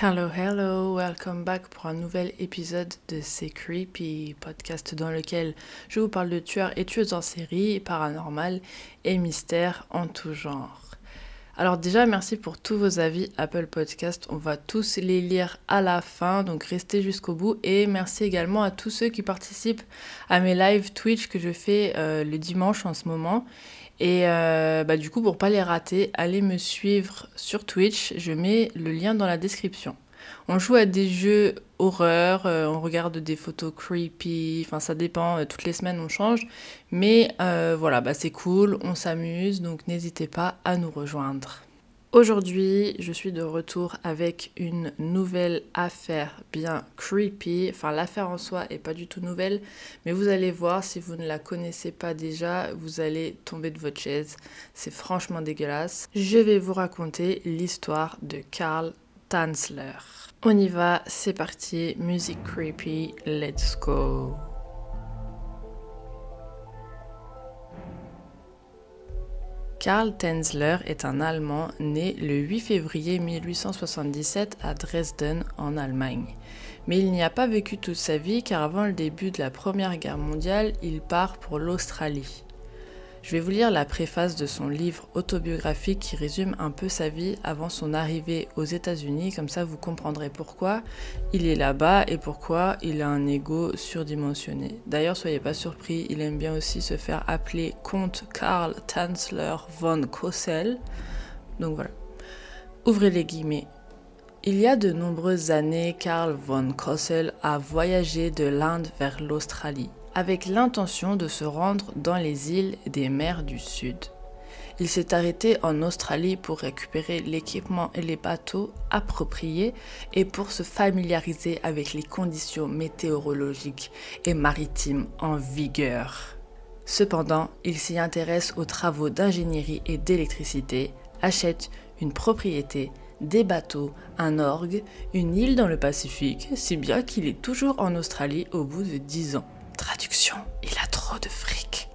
Hello, hello, welcome back pour un nouvel épisode de C'est Creepy, podcast dans lequel je vous parle de tueurs et tueuses en série, paranormal et mystères en tout genre. Alors déjà, merci pour tous vos avis Apple Podcast. On va tous les lire à la fin, donc restez jusqu'au bout. Et merci également à tous ceux qui participent à mes live Twitch que je fais euh, le dimanche en ce moment. Et euh, bah, du coup, pour pas les rater, allez me suivre sur Twitch. Je mets le lien dans la description. On joue à des jeux horreur, euh, on regarde des photos creepy, enfin ça dépend, euh, toutes les semaines on change. Mais voilà, bah, c'est cool, on s'amuse, donc n'hésitez pas à nous rejoindre. Aujourd'hui, je suis de retour avec une nouvelle affaire bien creepy. Enfin, l'affaire en soi est pas du tout nouvelle, mais vous allez voir, si vous ne la connaissez pas déjà, vous allez tomber de votre chaise. C'est franchement dégueulasse. Je vais vous raconter l'histoire de Karl Tanzler. On y va, c'est parti, musique creepy, let's go. Karl Tenzler est un Allemand né le 8 février 1877 à Dresden en Allemagne. Mais il n'y a pas vécu toute sa vie car avant le début de la Première Guerre mondiale, il part pour l'Australie. Je vais vous lire la préface de son livre autobiographique qui résume un peu sa vie avant son arrivée aux États-Unis, comme ça vous comprendrez pourquoi il est là-bas et pourquoi il a un ego surdimensionné. D'ailleurs, soyez pas surpris, il aime bien aussi se faire appeler comte Karl Tanzler von Kossel. Donc voilà. Ouvrez les guillemets. Il y a de nombreuses années, Karl von Kossel a voyagé de l'Inde vers l'Australie avec l'intention de se rendre dans les îles des mers du Sud. Il s'est arrêté en Australie pour récupérer l'équipement et les bateaux appropriés et pour se familiariser avec les conditions météorologiques et maritimes en vigueur. Cependant, il s'y intéresse aux travaux d'ingénierie et d'électricité, achète une propriété, des bateaux, un orgue, une île dans le Pacifique, si bien qu'il est toujours en Australie au bout de dix ans. Traduction, il a trop de fric.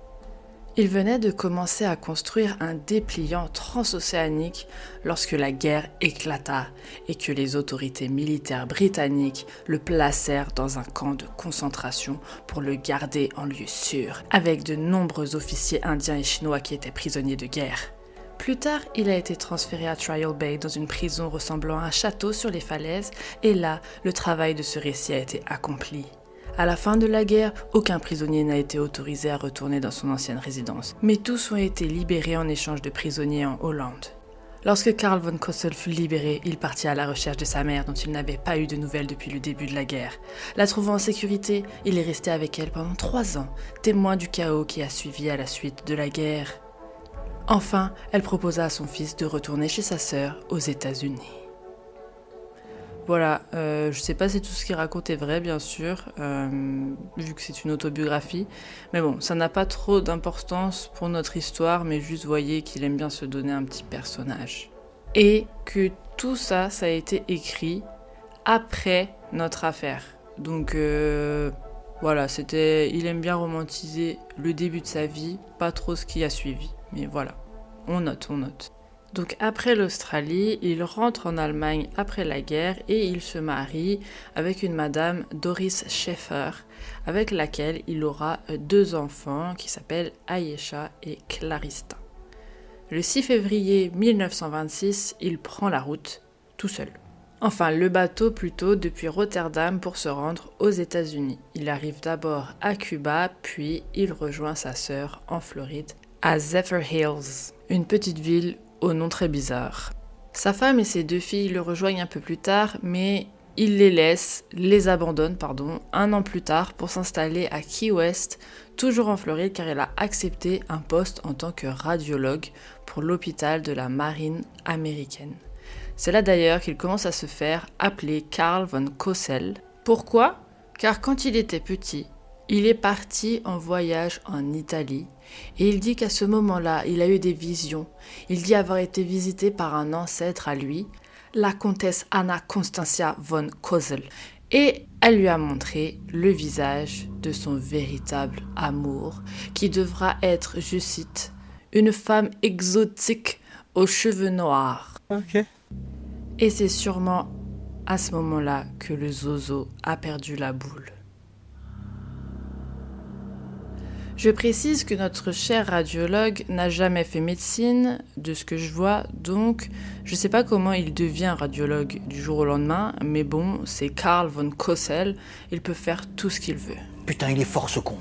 Il venait de commencer à construire un dépliant transocéanique lorsque la guerre éclata et que les autorités militaires britanniques le placèrent dans un camp de concentration pour le garder en lieu sûr, avec de nombreux officiers indiens et chinois qui étaient prisonniers de guerre. Plus tard, il a été transféré à Trial Bay dans une prison ressemblant à un château sur les falaises, et là, le travail de ce récit a été accompli. À la fin de la guerre, aucun prisonnier n'a été autorisé à retourner dans son ancienne résidence, mais tous ont été libérés en échange de prisonniers en Hollande. Lorsque Karl von Kossel fut libéré, il partit à la recherche de sa mère dont il n'avait pas eu de nouvelles depuis le début de la guerre. La trouvant en sécurité, il est resté avec elle pendant trois ans, témoin du chaos qui a suivi à la suite de la guerre. Enfin, elle proposa à son fils de retourner chez sa sœur aux États-Unis. Voilà, euh, je sais pas si tout ce qu'il raconte est vrai, bien sûr, euh, vu que c'est une autobiographie. Mais bon, ça n'a pas trop d'importance pour notre histoire, mais juste voyez qu'il aime bien se donner un petit personnage. Et que tout ça, ça a été écrit après notre affaire. Donc euh, voilà, c'était. Il aime bien romantiser le début de sa vie, pas trop ce qui a suivi. Mais voilà, on note, on note. Donc après l'Australie, il rentre en Allemagne après la guerre et il se marie avec une madame Doris Schaeffer, avec laquelle il aura deux enfants qui s'appellent Ayesha et Clarista. Le 6 février 1926, il prend la route tout seul. Enfin, le bateau plutôt depuis Rotterdam pour se rendre aux États-Unis. Il arrive d'abord à Cuba, puis il rejoint sa sœur en Floride, à Zephyr Hills, une petite ville au nom très bizarre. Sa femme et ses deux filles le rejoignent un peu plus tard, mais il les laisse, les abandonne, pardon, un an plus tard pour s'installer à Key West, toujours en Floride, car il a accepté un poste en tant que radiologue pour l'hôpital de la marine américaine. C'est là d'ailleurs qu'il commence à se faire appeler Karl von Kossel. Pourquoi? Car quand il était petit, il est parti en voyage en Italie et il dit qu'à ce moment-là, il a eu des visions. Il dit avoir été visité par un ancêtre à lui, la comtesse Anna Constantia von Kossel, et elle lui a montré le visage de son véritable amour, qui devra être, je cite, une femme exotique aux cheveux noirs. Et c'est sûrement à ce moment-là que le zozo a perdu la boule. Je précise que notre cher radiologue n'a jamais fait médecine, de ce que je vois, donc je ne sais pas comment il devient radiologue du jour au lendemain, mais bon, c'est Karl von Kossel, il peut faire tout ce qu'il veut. Putain, il est fort ce con.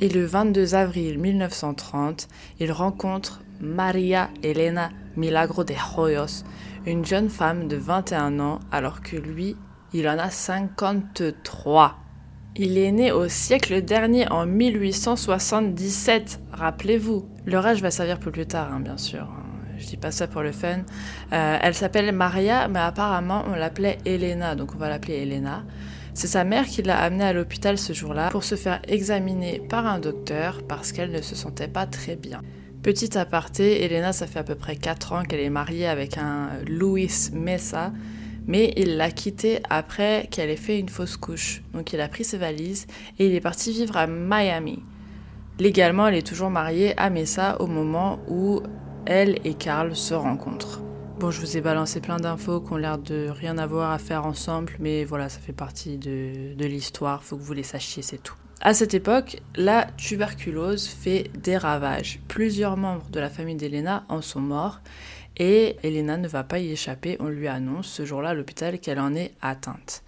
Et le 22 avril 1930, il rencontre Maria Elena Milagro de Hoyos, une jeune femme de 21 ans alors que lui, il en a 53. Il est né au siècle dernier en 1877, rappelez-vous. Leur va servir plus tard, hein, bien sûr. Je dis pas ça pour le fun. Euh, elle s'appelle Maria, mais apparemment on l'appelait Elena, donc on va l'appeler Elena. C'est sa mère qui l'a amenée à l'hôpital ce jour-là pour se faire examiner par un docteur parce qu'elle ne se sentait pas très bien. Petit aparté, Elena, ça fait à peu près 4 ans qu'elle est mariée avec un Luis Mesa, mais il l'a quittée après qu'elle ait fait une fausse couche. Donc il a pris ses valises et il est parti vivre à Miami. Légalement, elle est toujours mariée à Mesa au moment où elle et Carl se rencontrent. Bon, je vous ai balancé plein d'infos qui ont l'air de rien avoir à faire ensemble, mais voilà, ça fait partie de, de l'histoire, faut que vous les sachiez, c'est tout. À cette époque, la tuberculose fait des ravages. Plusieurs membres de la famille d'Elena en sont morts et Elena ne va pas y échapper. On lui annonce ce jour-là à l'hôpital qu'elle en est atteinte.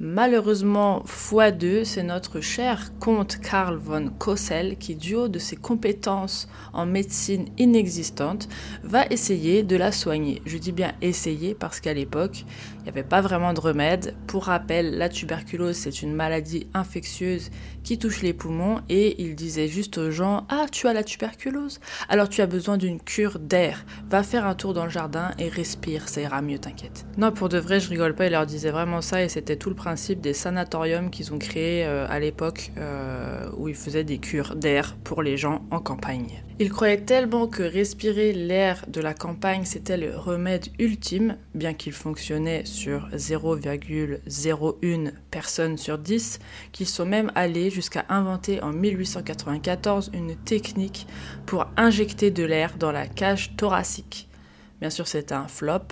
Malheureusement, x2, c'est notre cher comte Karl von Kossel qui, du haut de ses compétences en médecine inexistantes, va essayer de la soigner. Je dis bien essayer parce qu'à l'époque, il n'y avait pas vraiment de remède. Pour rappel, la tuberculose, c'est une maladie infectieuse qui touche les poumons et il disait juste aux gens Ah, tu as la tuberculose Alors tu as besoin d'une cure d'air. Va faire un tour dans le jardin et respire, ça ira mieux, t'inquiète. Non, pour de vrai, je rigole pas, il leur disait vraiment ça et c'était tout le principe des sanatoriums qu'ils ont créés euh, à l'époque euh, où ils faisaient des cures d'air pour les gens en campagne. Ils croyaient tellement que respirer l'air de la campagne c'était le remède ultime, bien qu'il fonctionnait sur 0,01 personnes sur 10, qu'ils sont même allés jusqu'à inventer en 1894 une technique pour injecter de l'air dans la cage thoracique. Bien sûr c'était un flop,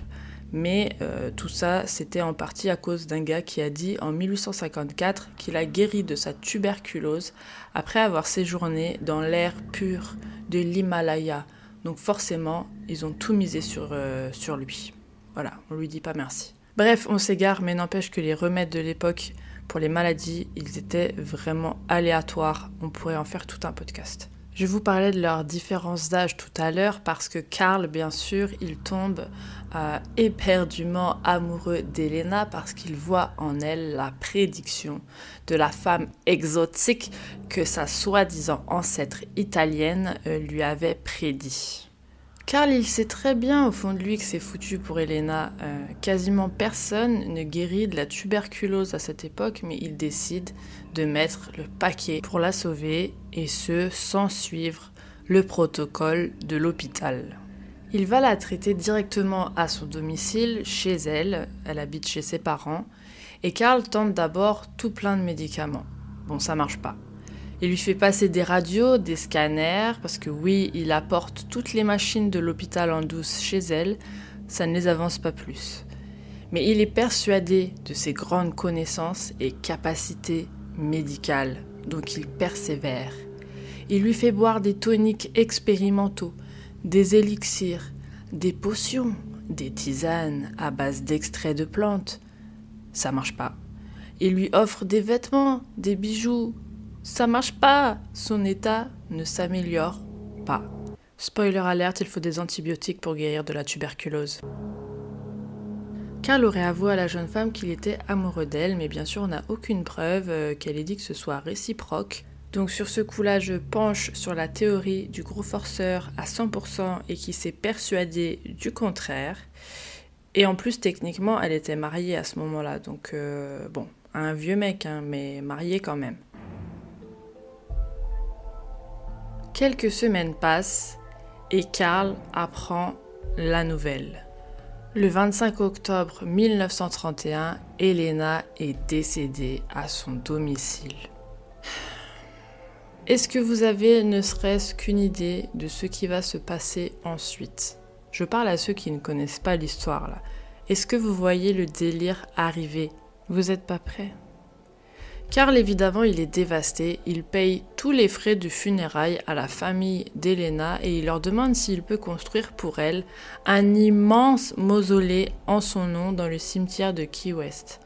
mais euh, tout ça, c'était en partie à cause d'un gars qui a dit en 1854 qu'il a guéri de sa tuberculose après avoir séjourné dans l'air pur de l'Himalaya. Donc forcément, ils ont tout misé sur, euh, sur lui. Voilà, on lui dit pas merci. Bref, on s'égare, mais n'empêche que les remèdes de l'époque pour les maladies, ils étaient vraiment aléatoires. On pourrait en faire tout un podcast. Je vous parlais de leurs différences d'âge tout à l'heure parce que Karl, bien sûr, il tombe euh, éperdument amoureux d'Elena parce qu'il voit en elle la prédiction de la femme exotique que sa soi-disant ancêtre italienne euh, lui avait prédit. Karl, il sait très bien au fond de lui que c'est foutu pour Elena. Euh, quasiment personne ne guérit de la tuberculose à cette époque, mais il décide de mettre le paquet pour la sauver, et ce, sans suivre le protocole de l'hôpital. Il va la traiter directement à son domicile, chez elle, elle habite chez ses parents, et Karl tente d'abord tout plein de médicaments. Bon, ça marche pas. Il lui fait passer des radios, des scanners, parce que oui, il apporte toutes les machines de l'hôpital en douce chez elle, ça ne les avance pas plus. Mais il est persuadé de ses grandes connaissances et capacités médicales, donc il persévère. Il lui fait boire des toniques expérimentaux, des élixirs, des potions, des tisanes à base d'extraits de plantes. Ça marche pas. Il lui offre des vêtements, des bijoux, ça marche pas. Son état ne s'améliore pas. Spoiler alerte, il faut des antibiotiques pour guérir de la tuberculose. Karl aurait avoué à la jeune femme qu'il était amoureux d'elle, mais bien sûr on n'a aucune preuve euh, qu'elle ait dit que ce soit réciproque. Donc sur ce coup-là, je penche sur la théorie du gros forceur à 100% et qui s'est persuadé du contraire. Et en plus, techniquement, elle était mariée à ce moment-là. Donc euh, bon, un vieux mec, hein, mais mariée quand même. Quelques semaines passent et Karl apprend la nouvelle. Le 25 octobre 1931, Elena est décédée à son domicile. Est-ce que vous avez ne serait-ce qu'une idée de ce qui va se passer ensuite? Je parle à ceux qui ne connaissent pas l'histoire là. Est-ce que vous voyez le délire arriver? Vous n'êtes pas prêts? Karl, évidemment, il est dévasté. Il paye tous les frais de funérailles à la famille d'Elena et il leur demande s'il peut construire pour elle un immense mausolée en son nom dans le cimetière de Key West.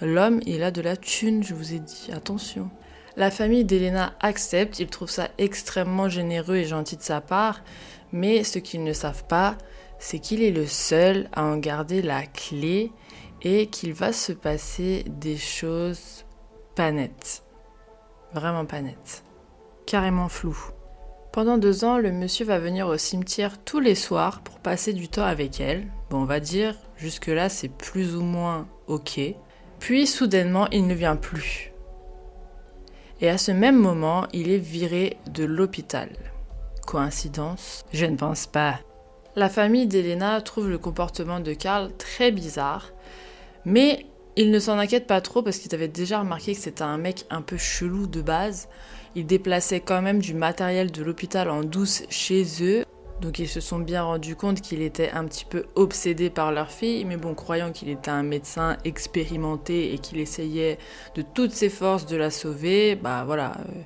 L'homme, il a de la thune, je vous ai dit, attention. La famille d'Elena accepte, ils trouvent ça extrêmement généreux et gentil de sa part, mais ce qu'ils ne savent pas, c'est qu'il est le seul à en garder la clé et qu'il va se passer des choses pas. Vraiment pas net. Carrément flou. Pendant deux ans, le monsieur va venir au cimetière tous les soirs pour passer du temps avec elle. Bon, on va dire, jusque-là, c'est plus ou moins ok. Puis, soudainement, il ne vient plus. Et à ce même moment, il est viré de l'hôpital. Coïncidence? Je ne pense pas. La famille d'Elena trouve le comportement de Karl très bizarre, mais il ne s'en inquiète pas trop parce qu'ils avaient déjà remarqué que c'était un mec un peu chelou de base. Il déplaçait quand même du matériel de l'hôpital en douce chez eux. Donc ils se sont bien rendus compte qu'il était un petit peu obsédé par leur fille, mais bon, croyant qu'il était un médecin expérimenté et qu'il essayait de toutes ses forces de la sauver, bah voilà, euh,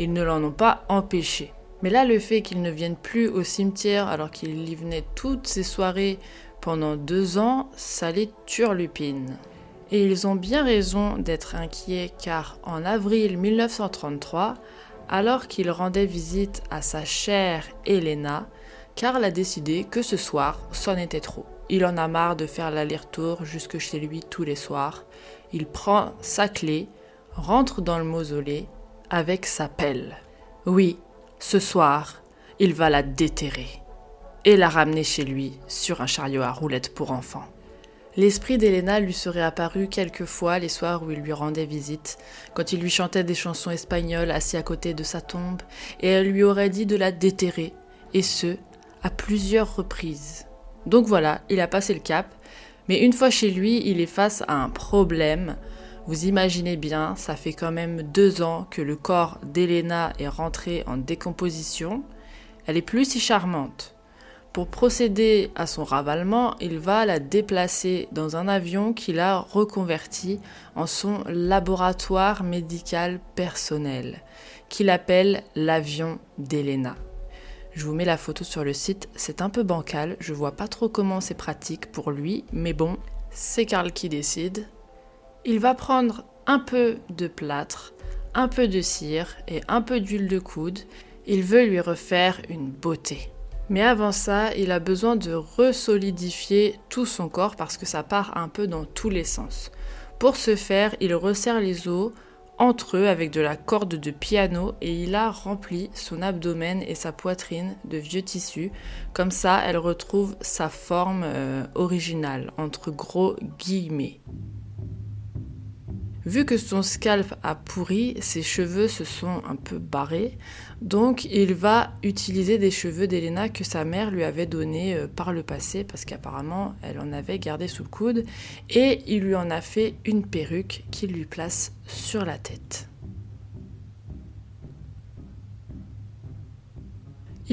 ils ne l'en ont pas empêché. Mais là, le fait qu'il ne vienne plus au cimetière alors qu'il y venait toutes ses soirées pendant deux ans, ça les turlupine. Et ils ont bien raison d'être inquiets car en avril 1933, alors qu'il rendait visite à sa chère Elena, Karl a décidé que ce soir, c'en était trop. Il en a marre de faire l'aller-retour jusque chez lui tous les soirs. Il prend sa clé, rentre dans le mausolée avec sa pelle. Oui, ce soir, il va la déterrer et la ramener chez lui sur un chariot à roulettes pour enfants. L'esprit d'Elena lui serait apparu quelquefois les soirs où il lui rendait visite, quand il lui chantait des chansons espagnoles assis à côté de sa tombe, et elle lui aurait dit de la déterrer, et ce, à plusieurs reprises. Donc voilà, il a passé le cap, mais une fois chez lui, il est face à un problème. Vous imaginez bien, ça fait quand même deux ans que le corps d'Elena est rentré en décomposition. Elle est plus si charmante. Pour procéder à son ravalement, il va la déplacer dans un avion qu'il a reconverti en son laboratoire médical personnel, qu'il appelle l'avion d'Elena. Je vous mets la photo sur le site, c'est un peu bancal, je vois pas trop comment c'est pratique pour lui, mais bon, c'est Karl qui décide. Il va prendre un peu de plâtre, un peu de cire et un peu d'huile de coude. Il veut lui refaire une beauté. Mais avant ça, il a besoin de resolidifier tout son corps parce que ça part un peu dans tous les sens. Pour ce faire, il resserre les os entre eux avec de la corde de piano et il a rempli son abdomen et sa poitrine de vieux tissus. Comme ça, elle retrouve sa forme euh, originale, entre gros guillemets. Vu que son scalp a pourri, ses cheveux se sont un peu barrés, donc il va utiliser des cheveux d'Elena que sa mère lui avait donnés euh, par le passé, parce qu'apparemment elle en avait gardé sous le coude, et il lui en a fait une perruque qu'il lui place sur la tête.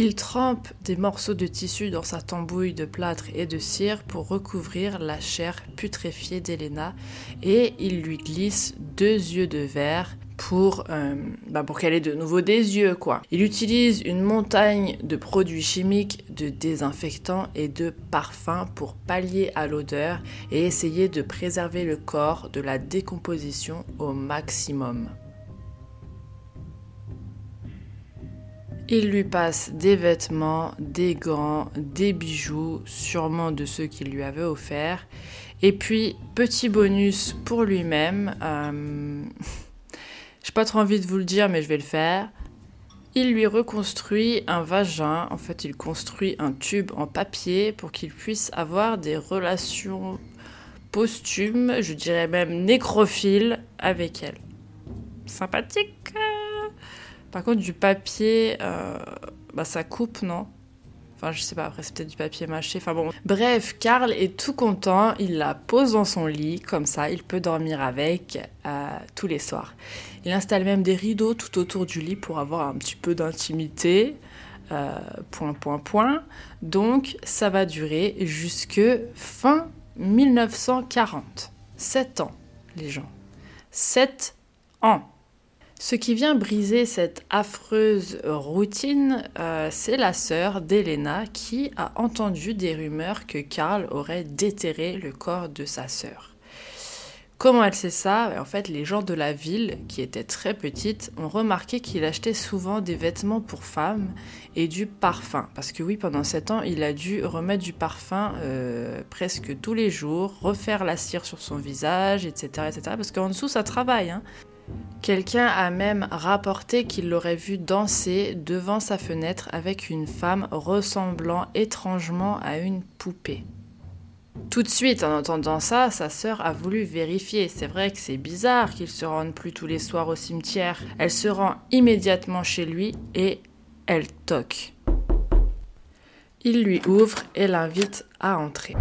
Il trempe des morceaux de tissu dans sa tambouille de plâtre et de cire pour recouvrir la chair putréfiée d'Elena et il lui glisse deux yeux de verre pour, euh, bah pour qu'elle ait de nouveau des yeux, quoi. Il utilise une montagne de produits chimiques, de désinfectants et de parfums pour pallier à l'odeur et essayer de préserver le corps de la décomposition au maximum. Il lui passe des vêtements, des gants, des bijoux, sûrement de ceux qu'il lui avait offerts. Et puis, petit bonus pour lui-même, euh... j'ai pas trop envie de vous le dire, mais je vais le faire. Il lui reconstruit un vagin, en fait il construit un tube en papier pour qu'il puisse avoir des relations posthumes, je dirais même nécrophiles, avec elle. Sympathique par contre, du papier, euh, bah, ça coupe, non? Enfin, je sais pas, après c'est peut-être du papier mâché. Enfin bon. Bref, Karl est tout content. Il la pose dans son lit, comme ça, il peut dormir avec euh, tous les soirs. Il installe même des rideaux tout autour du lit pour avoir un petit peu d'intimité. Euh, point, point, point. Donc, ça va durer jusque fin 1940. 7 ans, les gens. 7 ans. Ce qui vient briser cette affreuse routine, euh, c'est la sœur d'Elena qui a entendu des rumeurs que Karl aurait déterré le corps de sa sœur. Comment elle sait ça? En fait, les gens de la ville, qui étaient très petites, ont remarqué qu'il achetait souvent des vêtements pour femmes et du parfum. Parce que oui, pendant 7 ans, il a dû remettre du parfum euh, presque tous les jours, refaire la cire sur son visage, etc. etc. parce qu'en dessous, ça travaille. Hein. Quelqu'un a même rapporté qu'il l'aurait vu danser devant sa fenêtre avec une femme ressemblant étrangement à une poupée. Tout de suite, en entendant ça, sa sœur a voulu vérifier. C'est vrai que c'est bizarre qu'il se rende plus tous les soirs au cimetière. Elle se rend immédiatement chez lui et elle toque. Il lui ouvre et l'invite à entrer.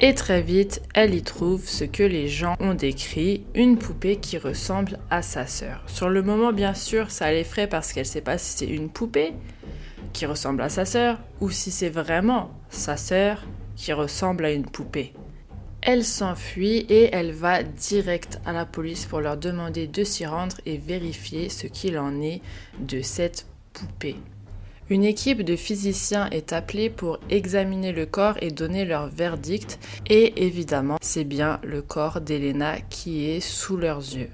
Et très vite, elle y trouve ce que les gens ont décrit, une poupée qui ressemble à sa sœur. Sur le moment, bien sûr, ça l'effraie parce qu'elle ne sait pas si c'est une poupée qui ressemble à sa sœur ou si c'est vraiment sa sœur qui ressemble à une poupée. Elle s'enfuit et elle va direct à la police pour leur demander de s'y rendre et vérifier ce qu'il en est de cette poupée. Une équipe de physiciens est appelée pour examiner le corps et donner leur verdict. Et évidemment, c'est bien le corps d'Elena qui est sous leurs yeux.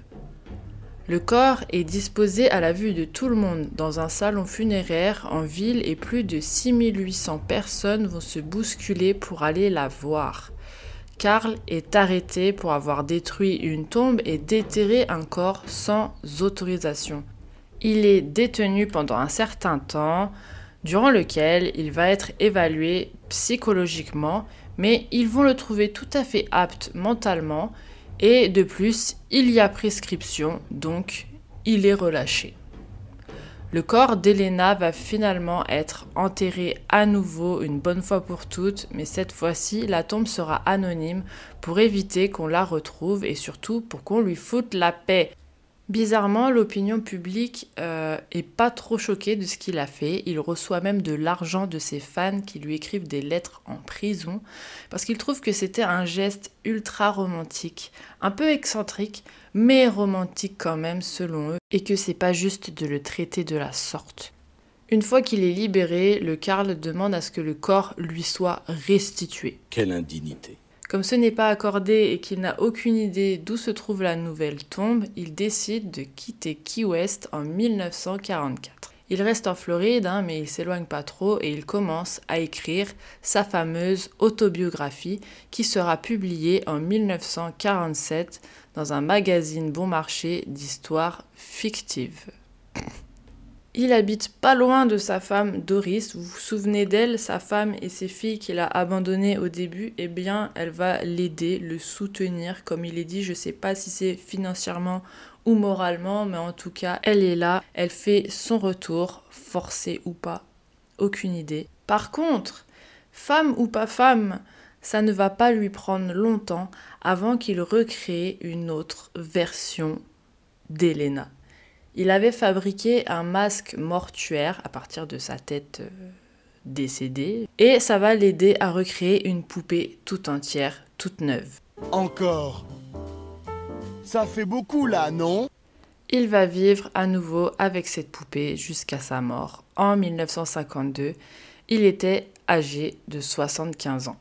Le corps est disposé à la vue de tout le monde dans un salon funéraire en ville et plus de 6800 personnes vont se bousculer pour aller la voir. Karl est arrêté pour avoir détruit une tombe et déterré un corps sans autorisation. Il est détenu pendant un certain temps, durant lequel il va être évalué psychologiquement, mais ils vont le trouver tout à fait apte mentalement, et de plus, il y a prescription, donc il est relâché. Le corps d'Elena va finalement être enterré à nouveau une bonne fois pour toutes, mais cette fois-ci, la tombe sera anonyme pour éviter qu'on la retrouve et surtout pour qu'on lui foute la paix. Bizarrement, l'opinion publique euh, est pas trop choquée de ce qu'il a fait. Il reçoit même de l'argent de ses fans qui lui écrivent des lettres en prison parce qu'il trouve que c'était un geste ultra romantique, un peu excentrique, mais romantique quand même selon eux, et que c'est pas juste de le traiter de la sorte. Une fois qu'il est libéré, le Karl demande à ce que le corps lui soit restitué. Quelle indignité. Comme ce n'est pas accordé et qu'il n'a aucune idée d'où se trouve la nouvelle tombe, il décide de quitter Key West en 1944. Il reste en Floride, hein, mais il s'éloigne pas trop et il commence à écrire sa fameuse autobiographie qui sera publiée en 1947 dans un magazine bon marché d'histoire fictive. Il habite pas loin de sa femme Doris. Vous vous souvenez d'elle, sa femme et ses filles qu'il a abandonnées au début? Eh bien, elle va l'aider, le soutenir. Comme il est dit, je sais pas si c'est financièrement ou moralement, mais en tout cas, elle est là. Elle fait son retour, forcé ou pas, aucune idée. Par contre, femme ou pas femme, ça ne va pas lui prendre longtemps avant qu'il recrée une autre version d'Elena. Il avait fabriqué un masque mortuaire à partir de sa tête euh, décédée et ça va l'aider à recréer une poupée tout entière, toute neuve. Encore Ça fait beaucoup là, non? Il va vivre à nouveau avec cette poupée jusqu'à sa mort en 1952. Il était âgé de 75 ans.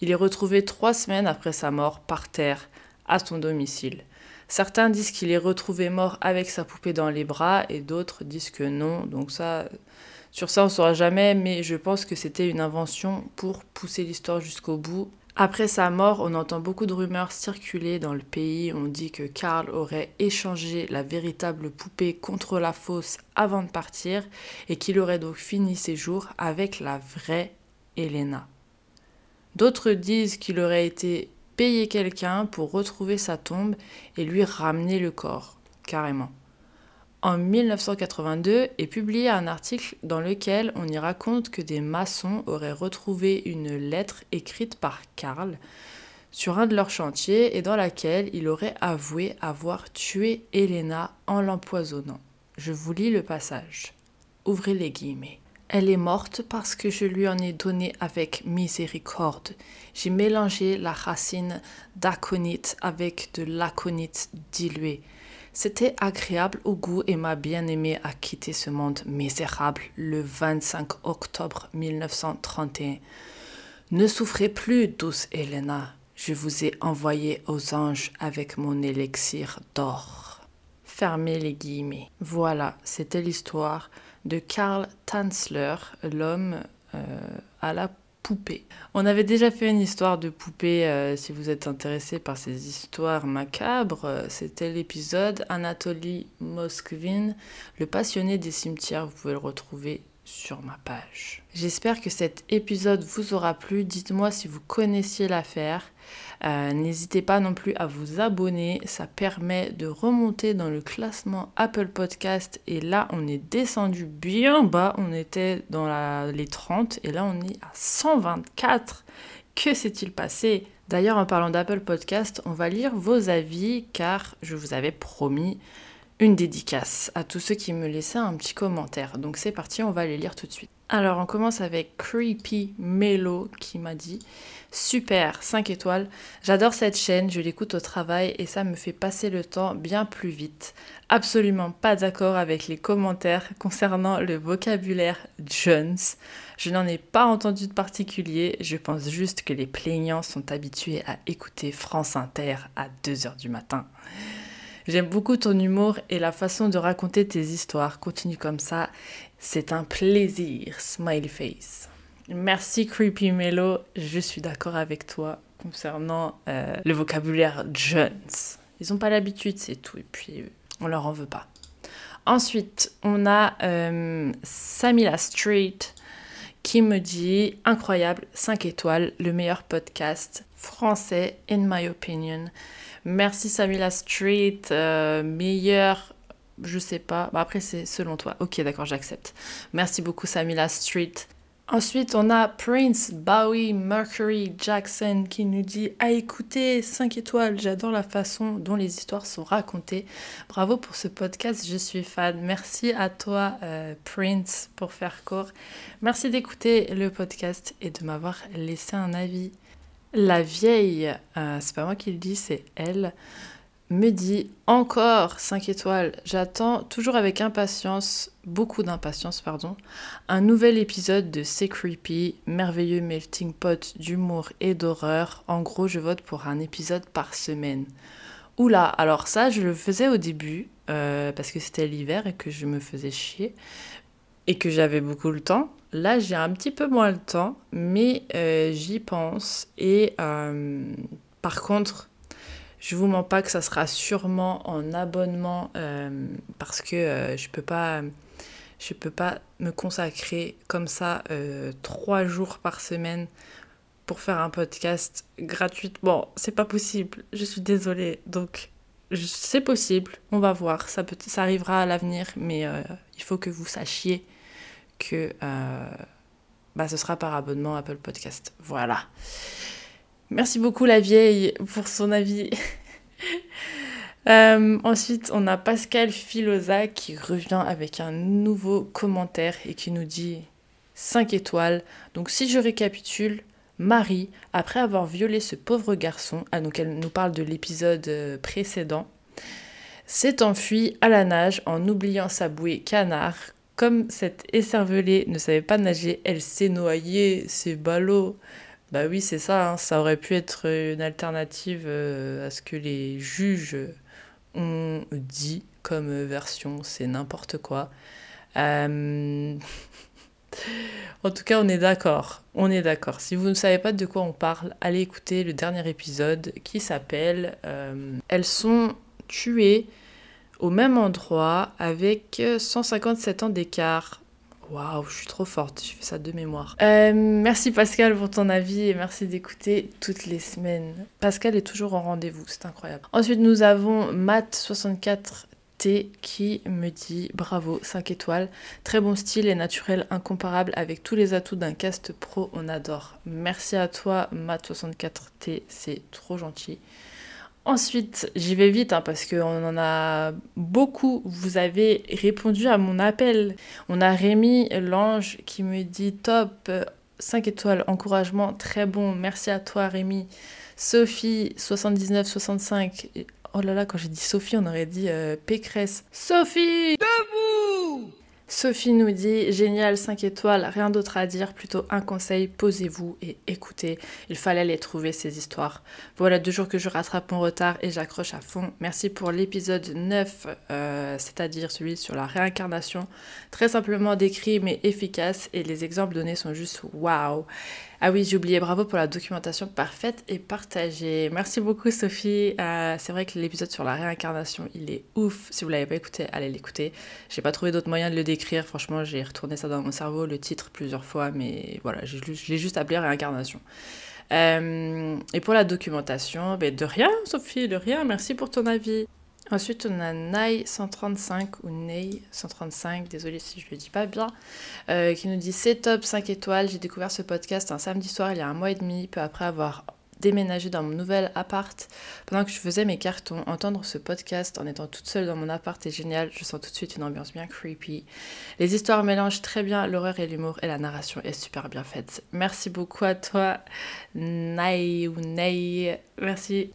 Il est retrouvé trois semaines après sa mort par terre à son domicile. Certains disent qu'il est retrouvé mort avec sa poupée dans les bras et d'autres disent que non. Donc ça, sur ça on ne saura jamais, mais je pense que c'était une invention pour pousser l'histoire jusqu'au bout. Après sa mort, on entend beaucoup de rumeurs circuler dans le pays. On dit que Karl aurait échangé la véritable poupée contre la fausse avant de partir et qu'il aurait donc fini ses jours avec la vraie Elena. D'autres disent qu'il aurait été payer quelqu'un pour retrouver sa tombe et lui ramener le corps, carrément. En 1982 est publié un article dans lequel on y raconte que des maçons auraient retrouvé une lettre écrite par Karl sur un de leurs chantiers et dans laquelle il aurait avoué avoir tué Elena en l'empoisonnant. Je vous lis le passage. Ouvrez les guillemets. Elle est morte parce que je lui en ai donné avec miséricorde. J'ai mélangé la racine d'aconite avec de l'aconite dilué. C'était agréable au goût et ma bien-aimée a quitté ce monde misérable le 25 octobre 1931. Ne souffrez plus, douce Helena. Je vous ai envoyé aux anges avec mon élixir d'or. Fermez les guillemets. Voilà, c'était l'histoire de Karl Tanzler, l'homme euh, à la poupée. On avait déjà fait une histoire de poupée, euh, si vous êtes intéressé par ces histoires macabres, euh, c'était l'épisode Anatoly Moskvin, le passionné des cimetières, vous pouvez le retrouver sur ma page. J'espère que cet épisode vous aura plu. Dites-moi si vous connaissiez l'affaire. Euh, n'hésitez pas non plus à vous abonner. Ça permet de remonter dans le classement Apple Podcast. Et là, on est descendu bien bas. On était dans les 30 et là, on est à 124. Que s'est-il passé? D'ailleurs, en parlant d'Apple Podcast, on va lire vos avis car je vous avais promis une dédicace à tous ceux qui me laissaient un petit commentaire. Donc c'est parti, on va les lire tout de suite. Alors on commence avec Creepy Melo qui m'a dit Super, 5 étoiles. J'adore cette chaîne, je l'écoute au travail et ça me fait passer le temps bien plus vite. Absolument pas d'accord avec les commentaires concernant le vocabulaire Jones. Je n'en ai pas entendu de particulier, je pense juste que les plaignants sont habitués à écouter France Inter à 2h du matin. J'aime beaucoup ton humour et la façon de raconter tes histoires. Continue comme ça. C'est un plaisir. Smiley face. Merci Creepy Mello. Je suis d'accord avec toi concernant euh, le vocabulaire Jones. Ils n'ont pas l'habitude, c'est tout. Et puis, on leur en veut pas. Ensuite, on a euh, Samila Street qui me dit incroyable, 5 étoiles, le meilleur podcast français, in my opinion. Merci Samila Street, euh, meilleur, je sais pas. Bah, après, c'est selon toi. Ok, d'accord, j'accepte. Merci beaucoup Samila Street. Ensuite, on a Prince, Bowie, Mercury, Jackson qui nous dit À écouter, 5 étoiles, j'adore la façon dont les histoires sont racontées. Bravo pour ce podcast, je suis fan. Merci à toi, euh, Prince, pour faire court. Merci d'écouter le podcast et de m'avoir laissé un avis. La vieille, euh, c'est pas moi qui le dis, c'est elle, me dit encore 5 étoiles. J'attends toujours avec impatience, beaucoup d'impatience, pardon, un nouvel épisode de C'est Creepy, merveilleux melting pot d'humour et d'horreur. En gros, je vote pour un épisode par semaine. Oula, alors ça, je le faisais au début, euh, parce que c'était l'hiver et que je me faisais chier, et que j'avais beaucoup le temps. Là, j'ai un petit peu moins le temps, mais euh, j'y pense. Et euh, par contre, je vous mens pas que ça sera sûrement en abonnement euh, parce que je peux pas, je peux pas me consacrer comme ça trois jours par semaine pour faire un podcast gratuitement. C'est pas possible. Je suis désolée. Donc c'est possible. On va voir. Ça peut, ça arrivera à l'avenir, mais il faut que vous sachiez que euh, bah, ce sera par abonnement Apple Podcast. Voilà. Merci beaucoup la vieille pour son avis. Euh, ensuite, on a Pascal Filosa qui revient avec un nouveau commentaire et qui nous dit 5 étoiles. Donc si je récapitule, Marie, après avoir violé ce pauvre garçon, ah, donc elle nous parle de l'épisode euh, précédent, s'est enfuie à la nage en oubliant sa bouée canard. Comme cette écervelée ne savait pas nager, elle s'est noyée, c'est ballot. Bah oui, c'est ça, hein. ça aurait pu être une alternative euh, à ce que les juges ont dit comme version, c'est n'importe quoi. Euh, en tout cas, on est d'accord. On est d'accord. Si vous ne savez pas de quoi on parle, allez écouter le dernier épisode qui s'appelle euh, Elles sont tuées au même endroit avec 157 ans d'écart. Waouh, je suis trop forte, je fais ça de mémoire. Euh, merci Pascal pour ton avis et merci d'écouter toutes les semaines. Pascal est toujours en rendez-vous, c'est incroyable. Ensuite, nous avons Matt64T qui me dit bravo, 5 étoiles. Très bon style et naturel, incomparable avec tous les atouts d'un cast pro, on adore. Merci à toi, Matt64T, c'est trop gentil. Ensuite, j'y vais vite hein, parce qu'on en a beaucoup. Vous avez répondu à mon appel. On a Rémi Lange qui me dit top, 5 étoiles, encouragement, très bon. Merci à toi Rémi. Sophie, 79-65. Oh là là, quand j'ai dit Sophie, on aurait dit euh, Pécresse. Sophie Debout Sophie nous dit génial 5 étoiles, rien d'autre à dire, plutôt un conseil, posez-vous et écoutez. Il fallait les trouver ces histoires. Voilà deux jours que je rattrape mon retard et j'accroche à fond. Merci pour l'épisode 9, euh, c'est-à-dire celui sur la réincarnation. Très simplement décrit mais efficace et les exemples donnés sont juste waouh. Ah oui, j'ai oublié, bravo pour la documentation parfaite et partagée. Merci beaucoup Sophie. Euh, c'est vrai que l'épisode sur la réincarnation, il est ouf. Si vous l'avez pas écouté, allez l'écouter. J'ai pas trouvé d'autre moyen de le décrire. Franchement, j'ai retourné ça dans mon cerveau, le titre plusieurs fois, mais voilà, je l'ai juste appelé réincarnation. Euh, et pour la documentation, ben de rien Sophie, de rien. Merci pour ton avis. Ensuite, on a Nai135 ou Ney135, désolé si je le dis pas bien, euh, qui nous dit c'est top 5 étoiles. J'ai découvert ce podcast un samedi soir il y a un mois et demi, peu après avoir déménagé dans mon nouvel appart. Pendant que je faisais mes cartons, entendre ce podcast en étant toute seule dans mon appart est génial. Je sens tout de suite une ambiance bien creepy. Les histoires mélangent très bien l'horreur et l'humour et la narration est super bien faite. Merci beaucoup à toi, Nai ou Ney. Merci.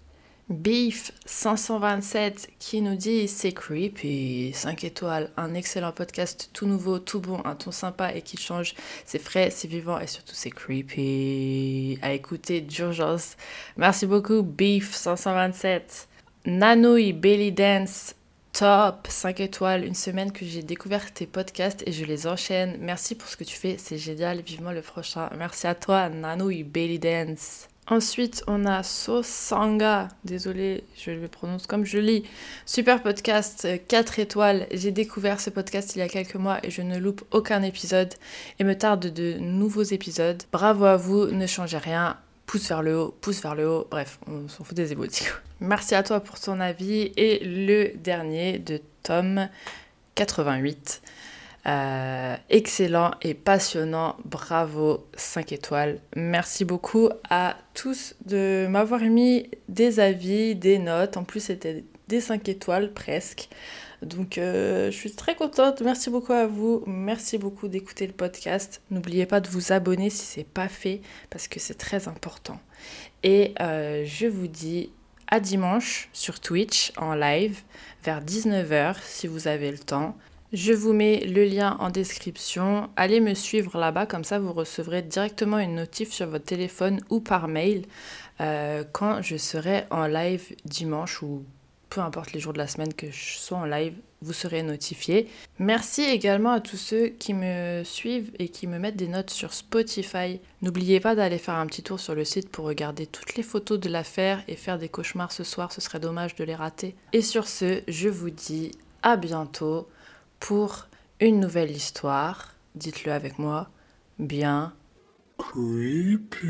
Beef 527 qui nous dit c'est creepy, 5 étoiles, un excellent podcast tout nouveau, tout bon, un ton sympa et qui change, c'est frais, c'est vivant et surtout c'est creepy. À écouter d'urgence. Merci beaucoup Beef 527. Nanouille Belly Dance Top 5 étoiles, une semaine que j'ai découvert tes podcasts et je les enchaîne. Merci pour ce que tu fais, c'est génial, vivement le prochain. Merci à toi Nanouille Belly Dance. Ensuite, on a Sosanga. Désolée, je le prononce comme je lis. Super podcast, 4 étoiles. J'ai découvert ce podcast il y a quelques mois et je ne loupe aucun épisode et me tarde de nouveaux épisodes. Bravo à vous, ne changez rien. Pouce vers le haut, pouce vers le haut. Bref, on s'en fout des émotions. Merci à toi pour ton avis. Et le dernier de Tom 88. Euh, excellent et passionnant. Bravo, 5 étoiles. Merci beaucoup à tous de m'avoir mis des avis, des notes. En plus, c'était des 5 étoiles presque. Donc, euh, je suis très contente. Merci beaucoup à vous. Merci beaucoup d'écouter le podcast. N'oubliez pas de vous abonner si c'est pas fait parce que c'est très important. Et euh, je vous dis à dimanche sur Twitch en live vers 19h si vous avez le temps. Je vous mets le lien en description. Allez me suivre là-bas, comme ça vous recevrez directement une notif sur votre téléphone ou par mail euh, quand je serai en live dimanche ou peu importe les jours de la semaine que je sois en live, vous serez notifié. Merci également à tous ceux qui me suivent et qui me mettent des notes sur Spotify. N'oubliez pas d'aller faire un petit tour sur le site pour regarder toutes les photos de l'affaire et faire des cauchemars ce soir, ce serait dommage de les rater. Et sur ce, je vous dis à bientôt pour une nouvelle histoire, dites-le avec moi, bien. Creepy.